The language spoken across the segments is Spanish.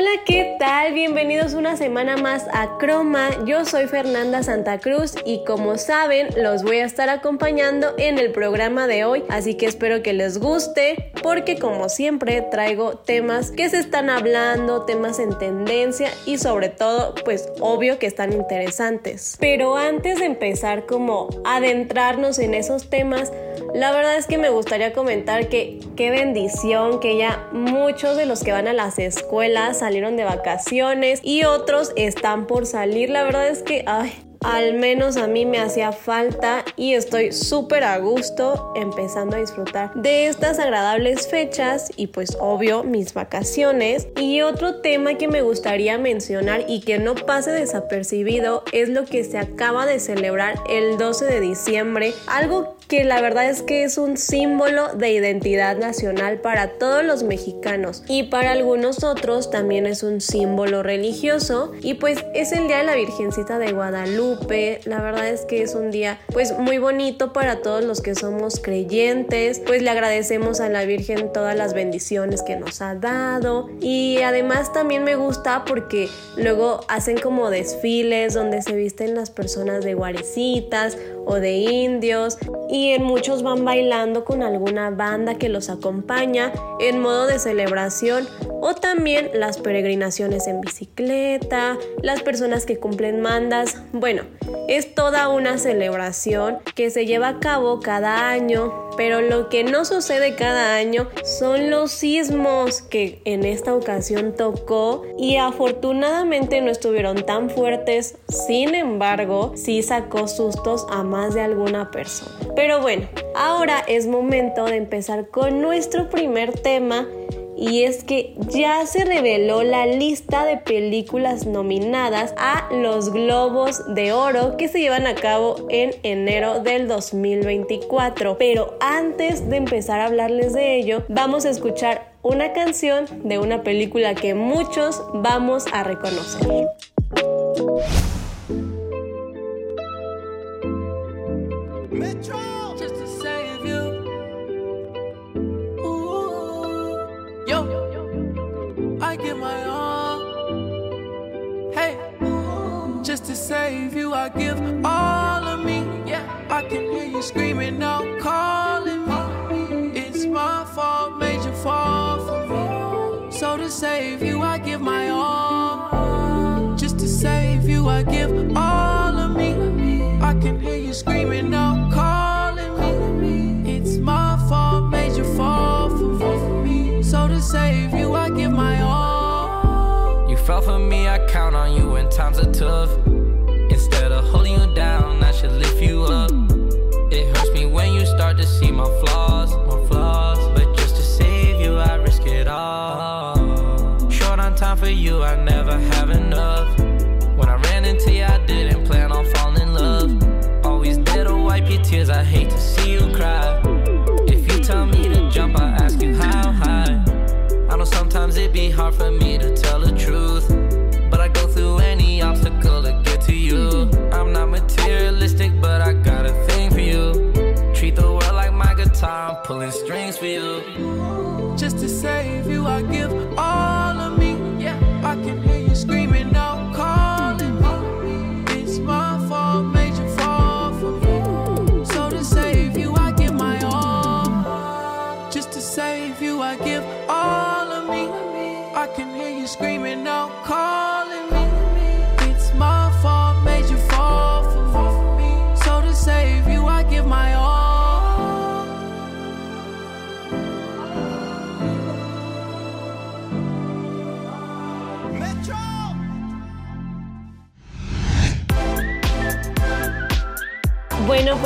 Hola, ¿qué tal? Bienvenidos una semana más a Croma. Yo soy Fernanda Santa Cruz y como saben, los voy a estar acompañando en el programa de hoy, así que espero que les guste porque como siempre traigo temas que se están hablando, temas en tendencia y sobre todo, pues obvio que están interesantes. Pero antes de empezar como adentrarnos en esos temas, la verdad es que me gustaría comentar que qué bendición que ya muchos de los que van a las escuelas salieron de vacaciones y otros están por salir. La verdad es que, ay, al menos a mí me hacía falta y estoy súper a gusto empezando a disfrutar de estas agradables fechas y pues obvio mis vacaciones. Y otro tema que me gustaría mencionar y que no pase desapercibido es lo que se acaba de celebrar el 12 de diciembre, algo que la verdad es que es un símbolo de identidad nacional para todos los mexicanos y para algunos otros también es un símbolo religioso. Y pues es el Día de la Virgencita de Guadalupe. La verdad es que es un día pues muy bonito para todos los que somos creyentes, pues le agradecemos a la Virgen todas las bendiciones que nos ha dado. Y además también me gusta porque luego hacen como desfiles donde se visten las personas de guarecitas o de indios. Y en muchos van bailando con alguna banda que los acompaña en modo de celebración o también las peregrinaciones en bicicleta, las personas que cumplen mandas. Bueno, es toda una celebración que se lleva a cabo cada año, pero lo que no sucede cada año son los sismos que en esta ocasión tocó y afortunadamente no estuvieron tan fuertes, sin embargo, sí sacó sustos a más de alguna persona. Pero bueno, ahora es momento de empezar con nuestro primer tema y es que ya se reveló la lista de películas nominadas a los Globos de Oro que se llevan a cabo en enero del 2024. Pero antes de empezar a hablarles de ello, vamos a escuchar una canción de una película que muchos vamos a reconocer. Save you. Yo, yo, I give my all Hey, just to save you, I give all of me. Yeah, I can hear you screaming calling me. It's my fault, made you fall for me. So to save you, I give my all. Just to save you, I give all save you, I give my all. You fell for me, I count on you when times are tough.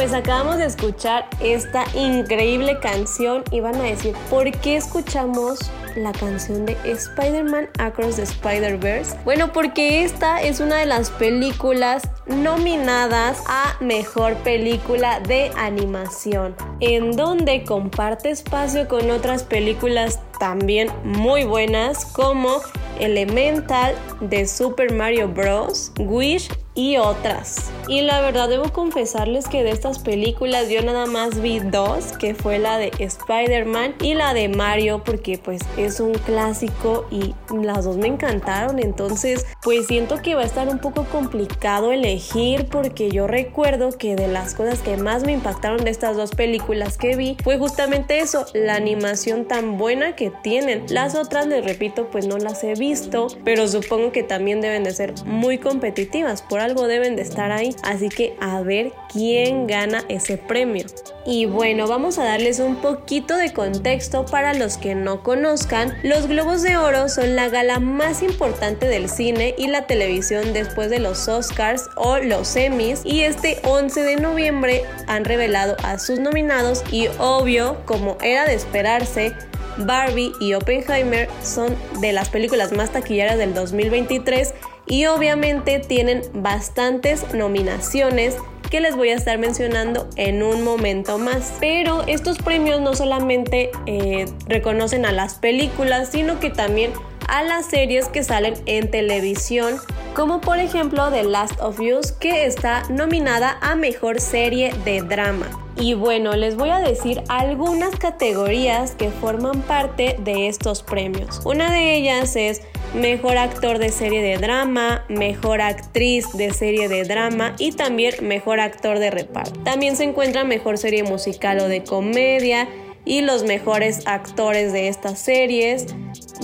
Pues acabamos de escuchar esta increíble canción y van a decir, ¿por qué escuchamos la canción de Spider-Man Across the Spider-Verse? Bueno, porque esta es una de las películas nominadas a Mejor Película de Animación, en donde comparte espacio con otras películas también muy buenas como Elemental de Super Mario Bros., Wish y otras. Y la verdad debo confesarles que de estas películas yo nada más vi dos, que fue la de Spider-Man y la de Mario, porque pues es un clásico y las dos me encantaron, entonces pues siento que va a estar un poco complicado elegir porque yo recuerdo que de las cosas que más me impactaron de estas dos películas que vi fue justamente eso, la animación tan buena que tienen. Las otras, les repito, pues no las he visto, pero supongo que también deben de ser muy competitivas, por algo deben de estar ahí. Así que a ver quién gana ese premio. Y bueno, vamos a darles un poquito de contexto para los que no conozcan. Los Globos de Oro son la gala más importante del cine y la televisión después de los Oscars o los Emmys y este 11 de noviembre han revelado a sus nominados y obvio, como era de esperarse, Barbie y Oppenheimer son de las películas más taquilleras del 2023 y obviamente tienen bastantes nominaciones que les voy a estar mencionando en un momento más. Pero estos premios no solamente eh, reconocen a las películas, sino que también a las series que salen en televisión, como por ejemplo The Last of Us, que está nominada a Mejor Serie de Drama. Y bueno, les voy a decir algunas categorías que forman parte de estos premios. Una de ellas es Mejor Actor de Serie de Drama, Mejor Actriz de Serie de Drama y también Mejor Actor de Reparto. También se encuentra Mejor Serie Musical o de Comedia y los mejores actores de estas series,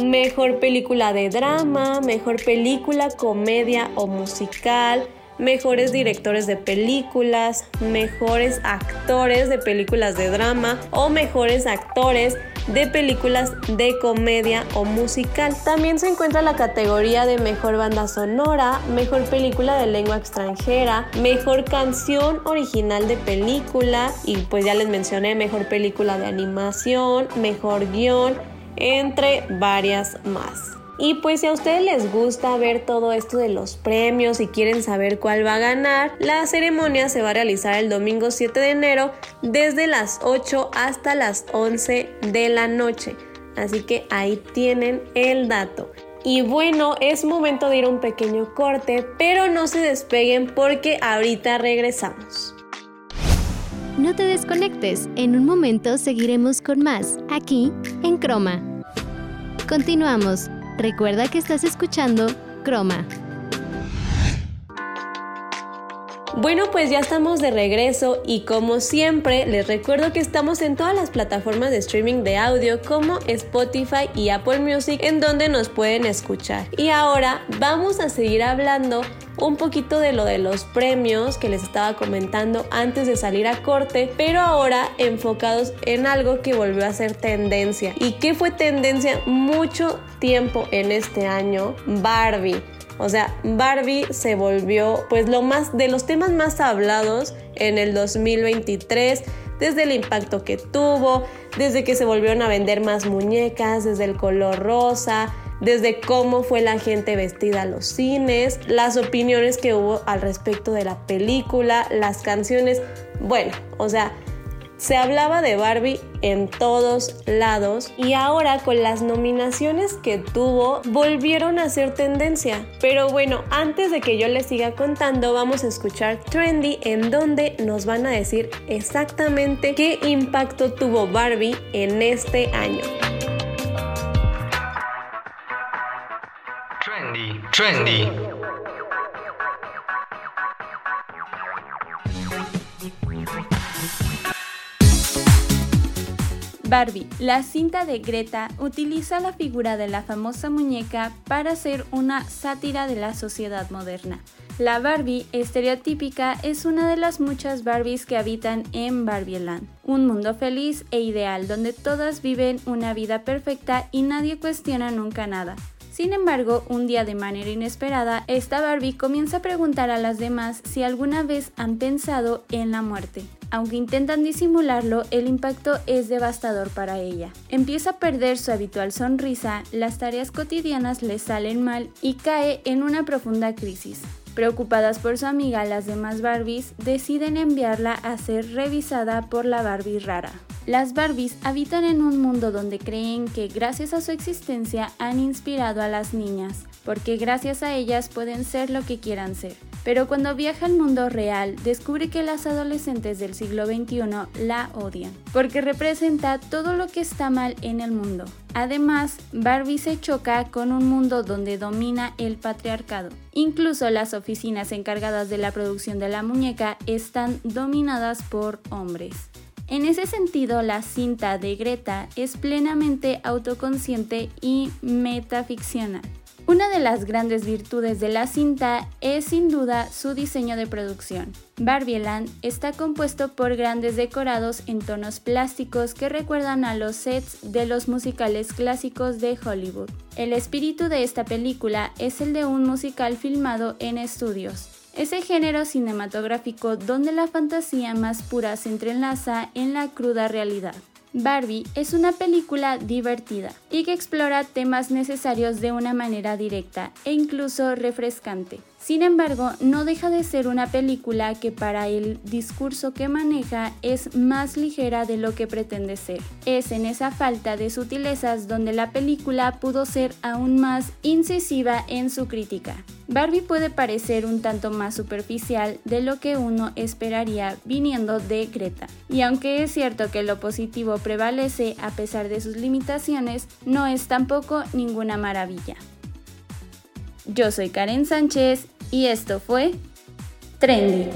mejor película de drama, mejor película, comedia o musical, mejores directores de películas, mejores actores de películas de drama o mejores actores de películas de comedia o musical. También se encuentra la categoría de mejor banda sonora, mejor película de lengua extranjera, mejor canción original de película y pues ya les mencioné mejor película de animación, mejor guion, entre varias más. Y pues si a ustedes les gusta ver todo esto de los premios y quieren saber cuál va a ganar, la ceremonia se va a realizar el domingo 7 de enero desde las 8 hasta las 11 de la noche. Así que ahí tienen el dato. Y bueno, es momento de ir un pequeño corte, pero no se despeguen porque ahorita regresamos. No te desconectes, en un momento seguiremos con más, aquí en Croma. Continuamos. Recuerda que estás escuchando Croma. Bueno, pues ya estamos de regreso y como siempre les recuerdo que estamos en todas las plataformas de streaming de audio como Spotify y Apple Music en donde nos pueden escuchar. Y ahora vamos a seguir hablando un poquito de lo de los premios que les estaba comentando antes de salir a corte, pero ahora enfocados en algo que volvió a ser tendencia y que fue tendencia mucho tiempo en este año, Barbie. O sea, Barbie se volvió pues lo más de los temas más hablados en el 2023 desde el impacto que tuvo, desde que se volvieron a vender más muñecas, desde el color rosa, desde cómo fue la gente vestida a los cines, las opiniones que hubo al respecto de la película, las canciones. Bueno, o sea, se hablaba de Barbie en todos lados y ahora con las nominaciones que tuvo volvieron a ser tendencia. Pero bueno, antes de que yo les siga contando, vamos a escuchar Trendy en donde nos van a decir exactamente qué impacto tuvo Barbie en este año. Trendy. Barbie, la cinta de Greta, utiliza la figura de la famosa muñeca para hacer una sátira de la sociedad moderna. La Barbie estereotípica es una de las muchas Barbies que habitan en Barbieland, un mundo feliz e ideal donde todas viven una vida perfecta y nadie cuestiona nunca nada. Sin embargo, un día de manera inesperada, esta Barbie comienza a preguntar a las demás si alguna vez han pensado en la muerte. Aunque intentan disimularlo, el impacto es devastador para ella. Empieza a perder su habitual sonrisa, las tareas cotidianas le salen mal y cae en una profunda crisis. Preocupadas por su amiga, las demás Barbies deciden enviarla a ser revisada por la Barbie rara. Las Barbies habitan en un mundo donde creen que gracias a su existencia han inspirado a las niñas, porque gracias a ellas pueden ser lo que quieran ser. Pero cuando viaja al mundo real, descubre que las adolescentes del siglo XXI la odian, porque representa todo lo que está mal en el mundo. Además, Barbie se choca con un mundo donde domina el patriarcado. Incluso las oficinas encargadas de la producción de la muñeca están dominadas por hombres. En ese sentido, la cinta de Greta es plenamente autoconsciente y metaficcional. Una de las grandes virtudes de la cinta es sin duda su diseño de producción. Barbieland está compuesto por grandes decorados en tonos plásticos que recuerdan a los sets de los musicales clásicos de Hollywood. El espíritu de esta película es el de un musical filmado en estudios. Ese género cinematográfico donde la fantasía más pura se entrelaza en la cruda realidad. Barbie es una película divertida y que explora temas necesarios de una manera directa e incluso refrescante. Sin embargo, no deja de ser una película que para el discurso que maneja es más ligera de lo que pretende ser. Es en esa falta de sutilezas donde la película pudo ser aún más incisiva en su crítica. Barbie puede parecer un tanto más superficial de lo que uno esperaría viniendo de Greta. Y aunque es cierto que lo positivo prevalece a pesar de sus limitaciones, no es tampoco ninguna maravilla. Yo soy Karen Sánchez y esto fue Trendy.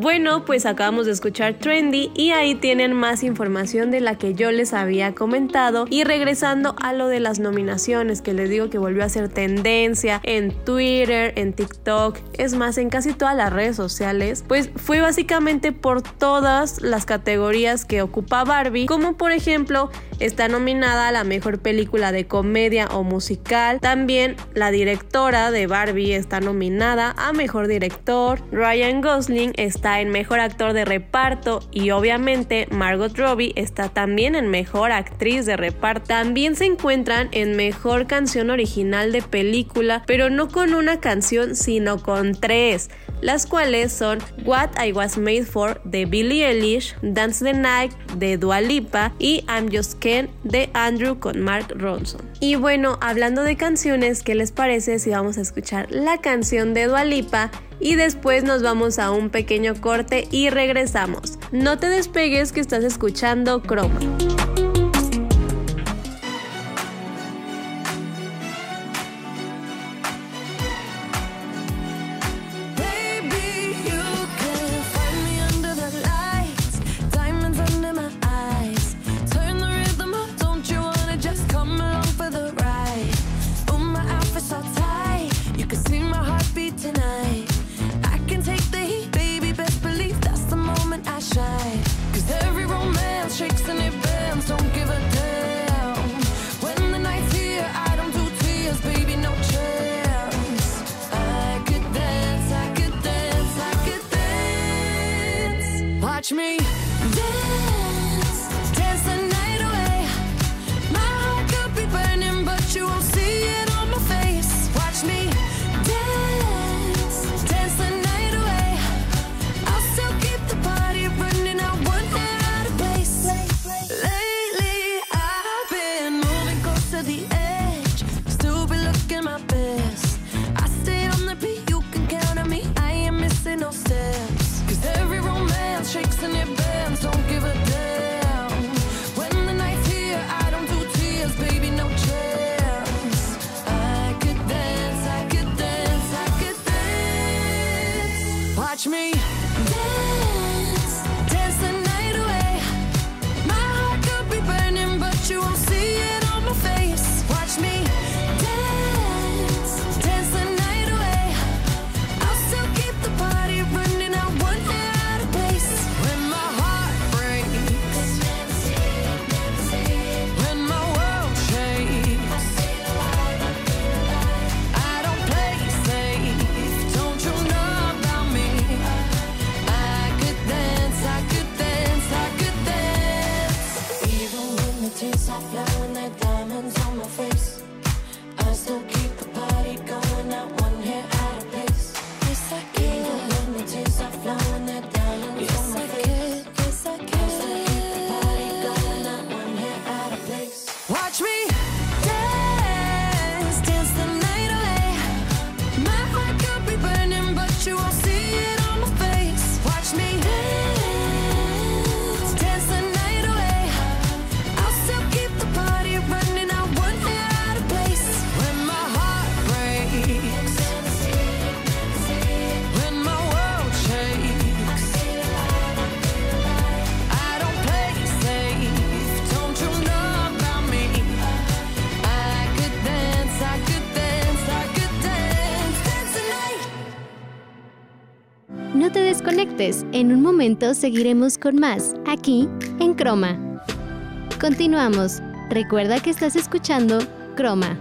Bueno, pues acabamos de escuchar Trendy y ahí tienen más información de la que yo les había comentado. Y regresando a lo de las nominaciones, que les digo que volvió a ser tendencia en Twitter, en TikTok, es más, en casi todas las redes sociales, pues fue básicamente por todas las categorías que ocupa Barbie, como por ejemplo está nominada a la mejor película de comedia o musical. También la directora de Barbie está nominada a mejor director. Ryan Gosling está en Mejor Actor de Reparto y obviamente Margot Robbie está también en Mejor Actriz de Reparto. También se encuentran en Mejor Canción Original de Película, pero no con una canción, sino con tres, las cuales son What I Was Made For de Billie Eilish, Dance the Night de Dua Lipa y I'm Just De Andrew con Mark Ronson. Y bueno, hablando de canciones, ¿qué les parece si vamos a escuchar la canción de Dua Lipa? y después nos vamos a un pequeño corte y regresamos. No te despegues que estás escuchando Chroma. Desconectes. En un momento seguiremos con más, aquí en Croma. Continuamos. Recuerda que estás escuchando Croma.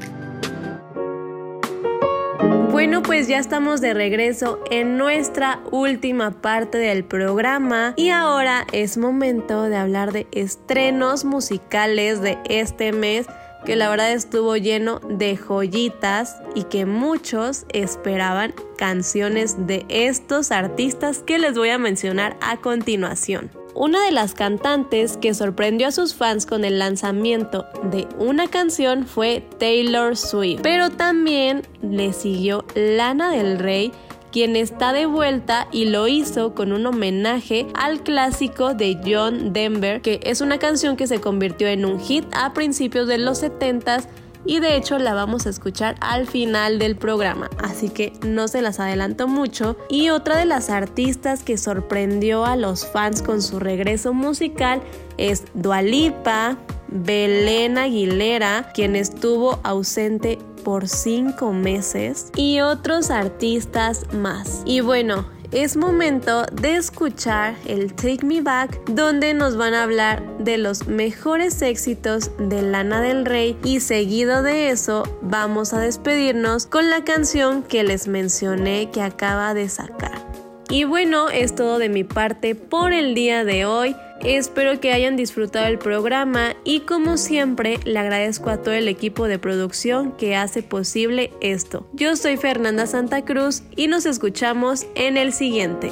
Bueno, pues ya estamos de regreso en nuestra última parte del programa y ahora es momento de hablar de estrenos musicales de este mes que la verdad estuvo lleno de joyitas y que muchos esperaban canciones de estos artistas que les voy a mencionar a continuación. Una de las cantantes que sorprendió a sus fans con el lanzamiento de una canción fue Taylor Swift, pero también le siguió Lana del Rey quien está de vuelta y lo hizo con un homenaje al clásico de John Denver, que es una canción que se convirtió en un hit a principios de los 70s y de hecho la vamos a escuchar al final del programa, así que no se las adelanto mucho. Y otra de las artistas que sorprendió a los fans con su regreso musical es Dualipa, Belén Aguilera, quien estuvo ausente por cinco meses, y otros artistas más. Y bueno, es momento de escuchar el Take Me Back, donde nos van a hablar de los mejores éxitos de Lana del Rey y seguido de eso vamos a despedirnos con la canción que les mencioné que acaba de sacar. Y bueno, es todo de mi parte por el día de hoy. Espero que hayan disfrutado el programa y como siempre le agradezco a todo el equipo de producción que hace posible esto. Yo soy Fernanda Santa Cruz y nos escuchamos en el siguiente.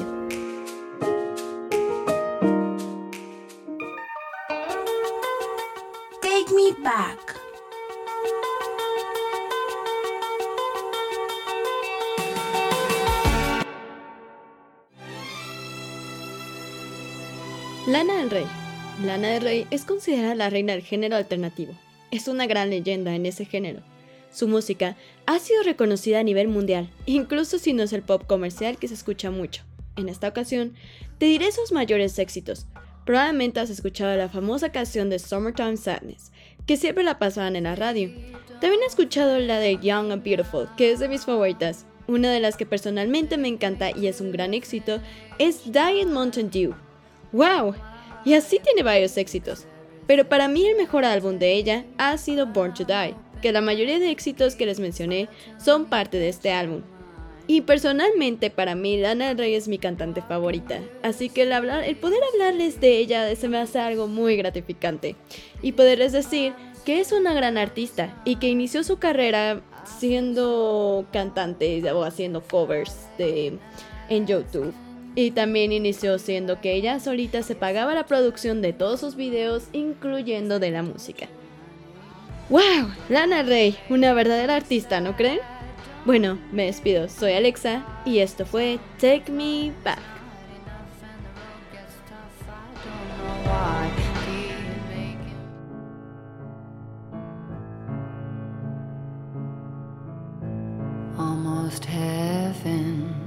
Take me back. Lana del Rey. Lana del Rey es considerada la reina del género alternativo. Es una gran leyenda en ese género. Su música ha sido reconocida a nivel mundial, incluso si no es el pop comercial que se escucha mucho. En esta ocasión, te diré sus mayores éxitos. Probablemente has escuchado la famosa canción de Summertime Sadness, que siempre la pasaban en la radio. También he escuchado la de Young and Beautiful, que es de mis favoritas. Una de las que personalmente me encanta y es un gran éxito es in Mountain Dew, ¡Wow! Y así tiene varios éxitos. Pero para mí el mejor álbum de ella ha sido Born to Die, que la mayoría de éxitos que les mencioné son parte de este álbum. Y personalmente para mí Lana del Rey es mi cantante favorita, así que el, poder hablarles de ella se me hace algo muy gratificante. Y poderles decir que es una gran artista y que inició su carrera siendo cantante o haciendo covers de, en YouTube. Y también inició siendo que ella solita se pagaba la producción de todos sus videos, incluyendo de la música. ¡Wow! Lana Rey, una verdadera artista, ¿no creen? Bueno, me despido, soy Alexa y esto fue Take Me Back. Almost heaven.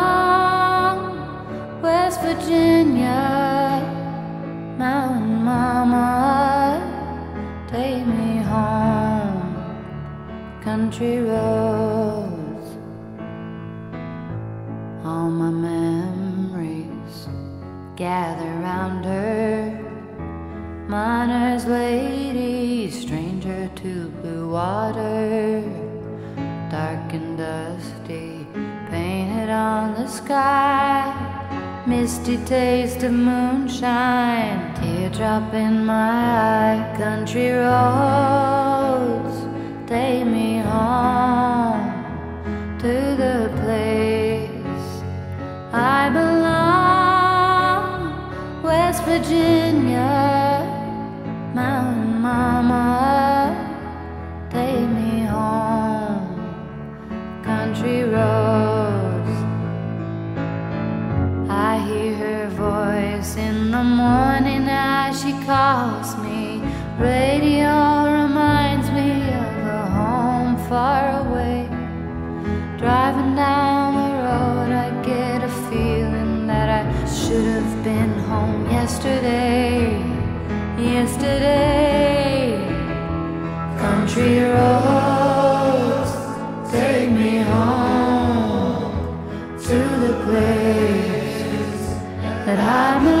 Virginia, Mountain Mama, take me home, country roads, all my memories gather round her. Miner's lady, stranger to blue water, dark and dusty, painted on the sky misty taste of moonshine, teardrop in my eye, country roads, take me home to the place I belong, West Virginia, yesterday. Yesterday, country roads take me home to the place that I belong.